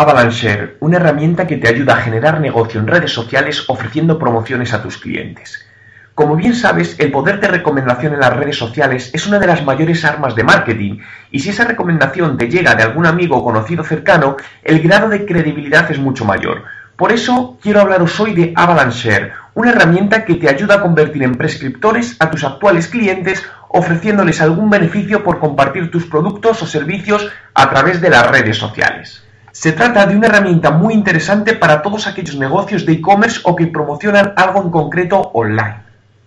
Avalanche, una herramienta que te ayuda a generar negocio en redes sociales ofreciendo promociones a tus clientes. Como bien sabes, el poder de recomendación en las redes sociales es una de las mayores armas de marketing, y si esa recomendación te llega de algún amigo o conocido cercano, el grado de credibilidad es mucho mayor. Por eso quiero hablaros hoy de Avalanche, una herramienta que te ayuda a convertir en prescriptores a tus actuales clientes ofreciéndoles algún beneficio por compartir tus productos o servicios a través de las redes sociales. Se trata de una herramienta muy interesante para todos aquellos negocios de e-commerce o que promocionan algo en concreto online.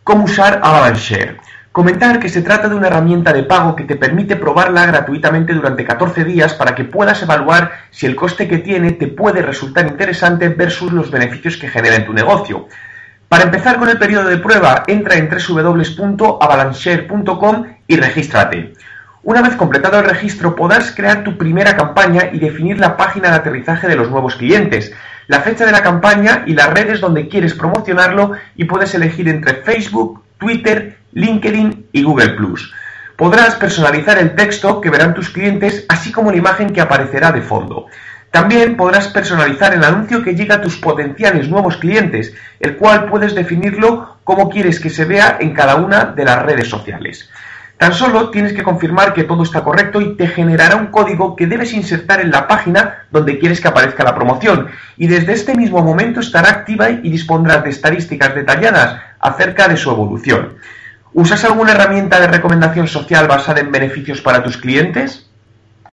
¿Cómo usar Avalanche? Comentar que se trata de una herramienta de pago que te permite probarla gratuitamente durante 14 días para que puedas evaluar si el coste que tiene te puede resultar interesante versus los beneficios que genera en tu negocio. Para empezar con el periodo de prueba, entra en www.avalanche.com y regístrate. Una vez completado el registro, podrás crear tu primera campaña y definir la página de aterrizaje de los nuevos clientes la fecha de la campaña y las redes donde quieres promocionarlo y puedes elegir entre Facebook, Twitter, LinkedIn y Google ⁇ Podrás personalizar el texto que verán tus clientes, así como la imagen que aparecerá de fondo. También podrás personalizar el anuncio que llega a tus potenciales nuevos clientes, el cual puedes definirlo como quieres que se vea en cada una de las redes sociales. Tan solo tienes que confirmar que todo está correcto y te generará un código que debes insertar en la página donde quieres que aparezca la promoción y desde este mismo momento estará activa y dispondrás de estadísticas detalladas acerca de su evolución. ¿Usas alguna herramienta de recomendación social basada en beneficios para tus clientes?